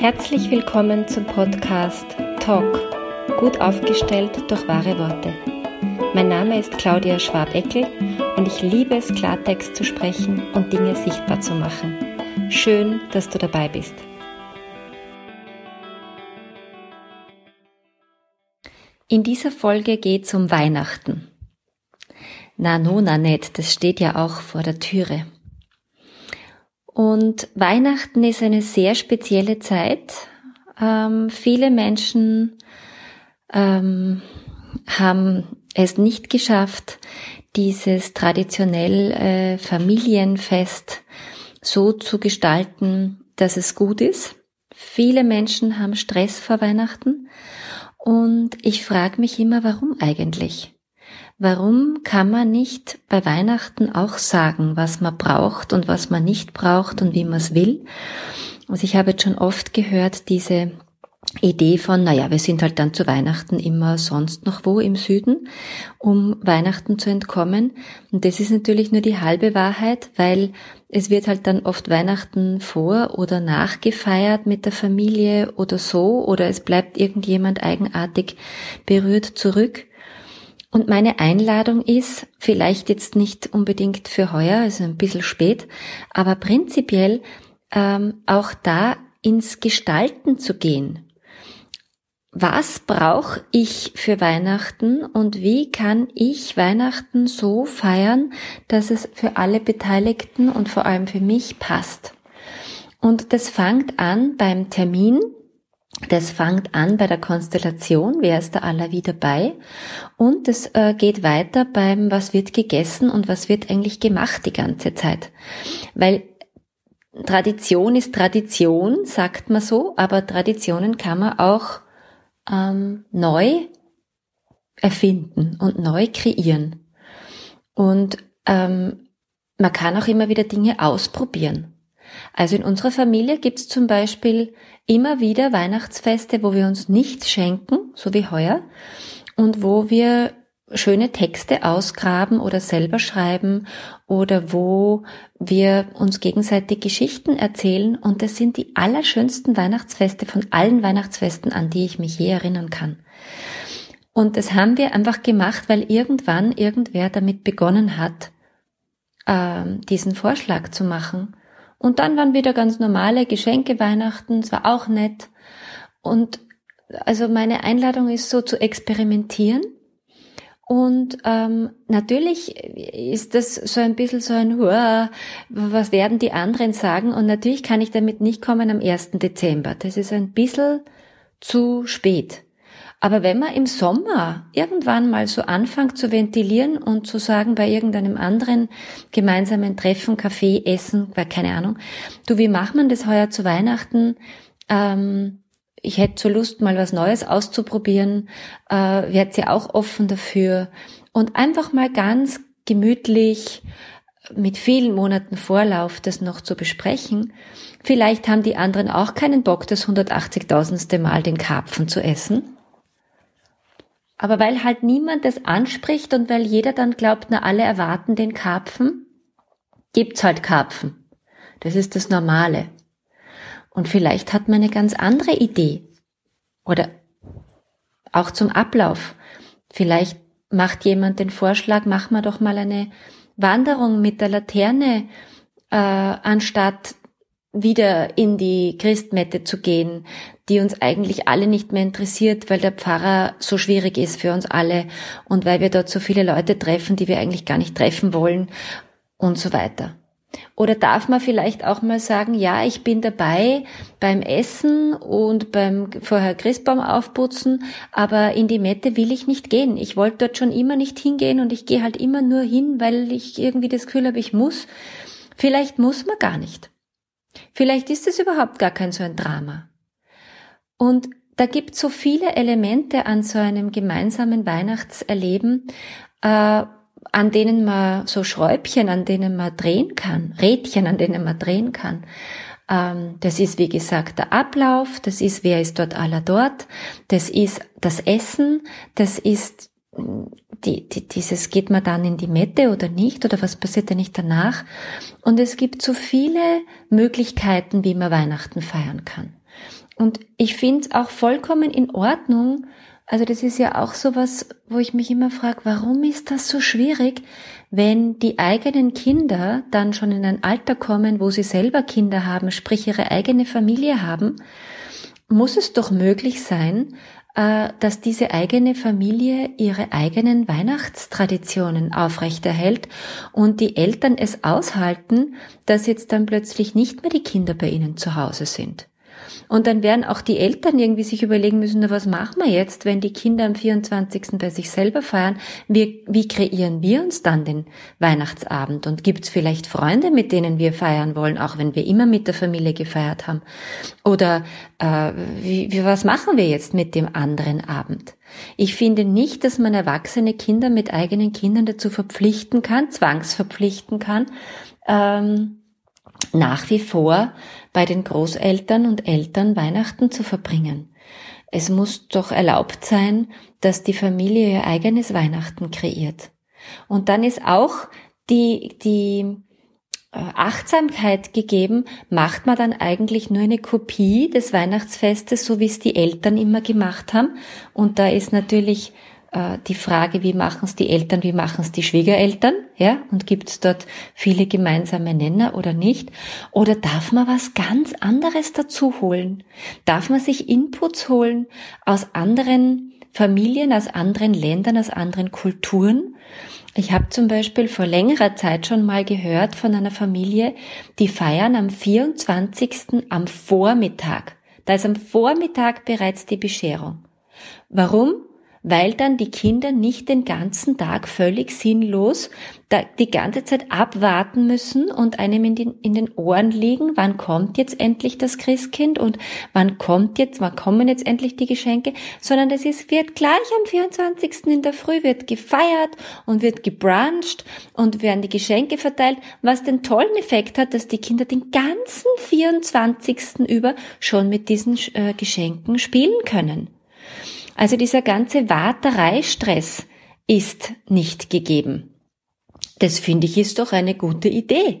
Herzlich willkommen zum Podcast Talk, gut aufgestellt durch wahre Worte. Mein Name ist Claudia Schwabeckel und ich liebe es, Klartext zu sprechen und Dinge sichtbar zu machen. Schön, dass du dabei bist. In dieser Folge geht es um Weihnachten. Na, no, na nicht, das steht ja auch vor der Türe. Und Weihnachten ist eine sehr spezielle Zeit. Ähm, viele Menschen ähm, haben es nicht geschafft, dieses traditionell äh, Familienfest so zu gestalten, dass es gut ist. Viele Menschen haben Stress vor Weihnachten und ich frage mich immer, warum eigentlich? Warum kann man nicht bei Weihnachten auch sagen, was man braucht und was man nicht braucht und wie man es will? Also ich habe jetzt schon oft gehört, diese Idee von, naja, wir sind halt dann zu Weihnachten immer sonst noch wo im Süden, um Weihnachten zu entkommen. Und das ist natürlich nur die halbe Wahrheit, weil es wird halt dann oft Weihnachten vor oder nachgefeiert mit der Familie oder so, oder es bleibt irgendjemand eigenartig berührt zurück. Und meine Einladung ist, vielleicht jetzt nicht unbedingt für heuer, also ein bisschen spät, aber prinzipiell ähm, auch da ins Gestalten zu gehen. Was brauche ich für Weihnachten und wie kann ich Weihnachten so feiern, dass es für alle Beteiligten und vor allem für mich passt? Und das fängt an beim Termin, das fängt an bei der Konstellation, wer ist da aller wieder bei und es äh, geht weiter beim, was wird gegessen und was wird eigentlich gemacht die ganze Zeit. Weil Tradition ist Tradition, sagt man so, aber Traditionen kann man auch ähm, neu erfinden und neu kreieren. Und ähm, man kann auch immer wieder Dinge ausprobieren. Also in unserer Familie gibt es zum Beispiel immer wieder Weihnachtsfeste, wo wir uns nichts schenken, so wie heuer, und wo wir schöne Texte ausgraben oder selber schreiben oder wo wir uns gegenseitig Geschichten erzählen und das sind die allerschönsten Weihnachtsfeste von allen Weihnachtsfesten, an die ich mich je erinnern kann. Und das haben wir einfach gemacht, weil irgendwann irgendwer damit begonnen hat, äh, diesen Vorschlag zu machen. Und dann waren wieder ganz normale Geschenke Weihnachten, es war auch nett. Und also meine Einladung ist so zu experimentieren. Und ähm, natürlich ist das so ein bisschen so ein, Hua, was werden die anderen sagen? Und natürlich kann ich damit nicht kommen am 1. Dezember. Das ist ein bisschen zu spät. Aber wenn man im Sommer irgendwann mal so anfängt zu ventilieren und zu sagen bei irgendeinem anderen gemeinsamen Treffen, Kaffee, Essen, keine Ahnung, du, wie macht man das heuer zu Weihnachten? Ähm, ich hätte so Lust, mal was Neues auszuprobieren, äh, wärt ihr auch offen dafür und einfach mal ganz gemütlich mit vielen Monaten Vorlauf das noch zu besprechen. Vielleicht haben die anderen auch keinen Bock, das 180.000. Mal den Karpfen zu essen. Aber weil halt niemand das anspricht und weil jeder dann glaubt, na alle erwarten den Karpfen, gibt's halt Karpfen. Das ist das Normale. Und vielleicht hat man eine ganz andere Idee. Oder auch zum Ablauf. Vielleicht macht jemand den Vorschlag, machen wir doch mal eine Wanderung mit der Laterne, äh, anstatt wieder in die Christmette zu gehen, die uns eigentlich alle nicht mehr interessiert, weil der Pfarrer so schwierig ist für uns alle und weil wir dort so viele Leute treffen, die wir eigentlich gar nicht treffen wollen und so weiter. Oder darf man vielleicht auch mal sagen, ja, ich bin dabei beim Essen und beim vorher Christbaum aufputzen, aber in die Mette will ich nicht gehen. Ich wollte dort schon immer nicht hingehen und ich gehe halt immer nur hin, weil ich irgendwie das Gefühl habe, ich muss. Vielleicht muss man gar nicht. Vielleicht ist es überhaupt gar kein so ein Drama. Und da gibt so viele Elemente an so einem gemeinsamen Weihnachtserleben, äh, an denen man so Schräubchen, an denen man drehen kann, Rädchen, an denen man drehen kann. Ähm, das ist, wie gesagt, der Ablauf, das ist, wer ist dort aller dort, das ist das Essen, das ist die, die, dieses geht man dann in die Mette oder nicht oder was passiert denn nicht danach? Und es gibt so viele Möglichkeiten, wie man Weihnachten feiern kann. Und ich finde es auch vollkommen in Ordnung. Also das ist ja auch sowas, wo ich mich immer frage, warum ist das so schwierig, wenn die eigenen Kinder dann schon in ein Alter kommen, wo sie selber Kinder haben, sprich ihre eigene Familie haben, muss es doch möglich sein, dass diese eigene Familie ihre eigenen Weihnachtstraditionen aufrechterhält und die Eltern es aushalten, dass jetzt dann plötzlich nicht mehr die Kinder bei ihnen zu Hause sind. Und dann werden auch die Eltern irgendwie sich überlegen müssen, na, was machen wir jetzt, wenn die Kinder am 24. bei sich selber feiern? Wie, wie kreieren wir uns dann den Weihnachtsabend? Und gibt es vielleicht Freunde, mit denen wir feiern wollen, auch wenn wir immer mit der Familie gefeiert haben? Oder äh, wie, wie, was machen wir jetzt mit dem anderen Abend? Ich finde nicht, dass man erwachsene Kinder mit eigenen Kindern dazu verpflichten kann, zwangsverpflichten kann, ähm, nach wie vor bei den Großeltern und Eltern Weihnachten zu verbringen. Es muss doch erlaubt sein, dass die Familie ihr eigenes Weihnachten kreiert. Und dann ist auch die, die äh, Achtsamkeit gegeben, macht man dann eigentlich nur eine Kopie des Weihnachtsfestes, so wie es die Eltern immer gemacht haben. Und da ist natürlich äh, die Frage, wie machen es die Eltern, wie machen es die Schwiegereltern, ja, und gibt es dort viele gemeinsame Nenner oder nicht? Oder darf man was ganz anderes dazu holen? Darf man sich Inputs holen aus anderen Familien, aus anderen Ländern, aus anderen Kulturen? Ich habe zum Beispiel vor längerer Zeit schon mal gehört von einer Familie, die feiern am 24. am Vormittag. Da ist am Vormittag bereits die Bescherung. Warum? Weil dann die Kinder nicht den ganzen Tag völlig sinnlos die ganze Zeit abwarten müssen und einem in den, in den Ohren liegen, wann kommt jetzt endlich das Christkind und wann kommt jetzt, wann kommen jetzt endlich die Geschenke, sondern das ist, wird gleich am 24. in der Früh wird gefeiert und wird gebruncht und werden die Geschenke verteilt, was den tollen Effekt hat, dass die Kinder den ganzen 24. über schon mit diesen äh, Geschenken spielen können. Also dieser ganze Wartereistress ist nicht gegeben. Das finde ich ist doch eine gute Idee.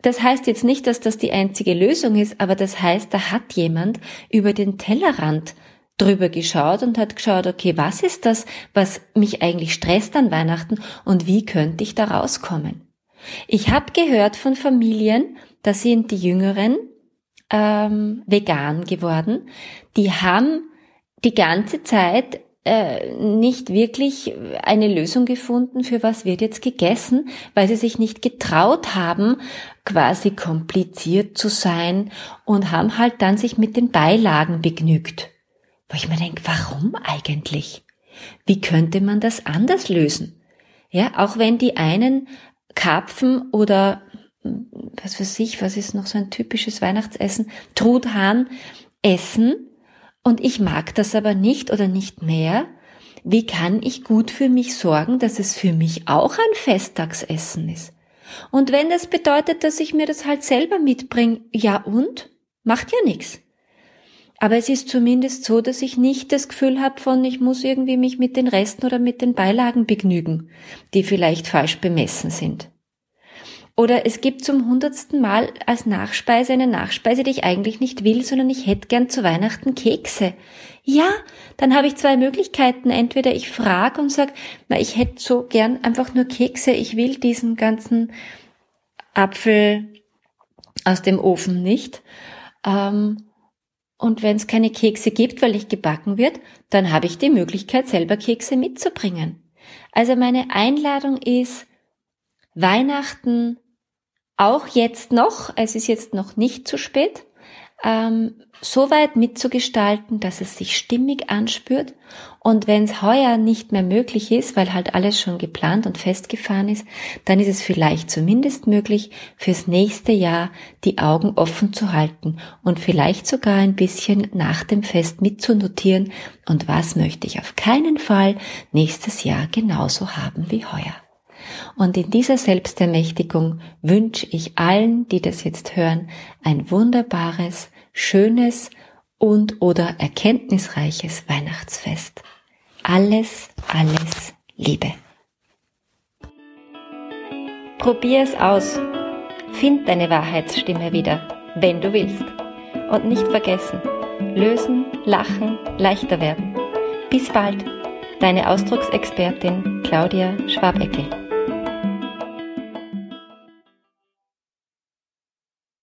Das heißt jetzt nicht, dass das die einzige Lösung ist, aber das heißt, da hat jemand über den Tellerrand drüber geschaut und hat geschaut, okay, was ist das, was mich eigentlich stresst an Weihnachten und wie könnte ich da rauskommen? Ich habe gehört von Familien, da sind die Jüngeren ähm, vegan geworden, die haben die ganze Zeit äh, nicht wirklich eine Lösung gefunden, für was wird jetzt gegessen, weil sie sich nicht getraut haben, quasi kompliziert zu sein und haben halt dann sich mit den Beilagen begnügt. Wo ich mir denke, warum eigentlich? Wie könnte man das anders lösen? Ja, auch wenn die einen Karpfen oder was weiß ich, was ist noch so ein typisches Weihnachtsessen, Truthahn essen, und ich mag das aber nicht oder nicht mehr, wie kann ich gut für mich sorgen, dass es für mich auch ein Festtagsessen ist? Und wenn das bedeutet, dass ich mir das halt selber mitbringe, ja und? Macht ja nichts. Aber es ist zumindest so, dass ich nicht das Gefühl habe von, ich muss irgendwie mich mit den Resten oder mit den Beilagen begnügen, die vielleicht falsch bemessen sind. Oder es gibt zum hundertsten Mal als Nachspeise eine Nachspeise, die ich eigentlich nicht will, sondern ich hätte gern zu Weihnachten Kekse. Ja, dann habe ich zwei Möglichkeiten. Entweder ich frage und sage, na, ich hätte so gern einfach nur Kekse, ich will diesen ganzen Apfel aus dem Ofen nicht. Ähm, und wenn es keine Kekse gibt, weil ich gebacken wird, dann habe ich die Möglichkeit, selber Kekse mitzubringen. Also meine Einladung ist, Weihnachten auch jetzt noch, es ist jetzt noch nicht zu spät, ähm, so weit mitzugestalten, dass es sich stimmig anspürt. Und wenn es heuer nicht mehr möglich ist, weil halt alles schon geplant und festgefahren ist, dann ist es vielleicht zumindest möglich, fürs nächste Jahr die Augen offen zu halten und vielleicht sogar ein bisschen nach dem Fest mitzunotieren. Und was möchte ich auf keinen Fall nächstes Jahr genauso haben wie heuer. Und in dieser Selbstermächtigung wünsche ich allen, die das jetzt hören, ein wunderbares, schönes und oder erkenntnisreiches Weihnachtsfest. Alles, alles Liebe. Probier es aus. Find deine Wahrheitsstimme wieder, wenn du willst. Und nicht vergessen, lösen, lachen, leichter werden. Bis bald, deine Ausdrucksexpertin Claudia Schwabeckel.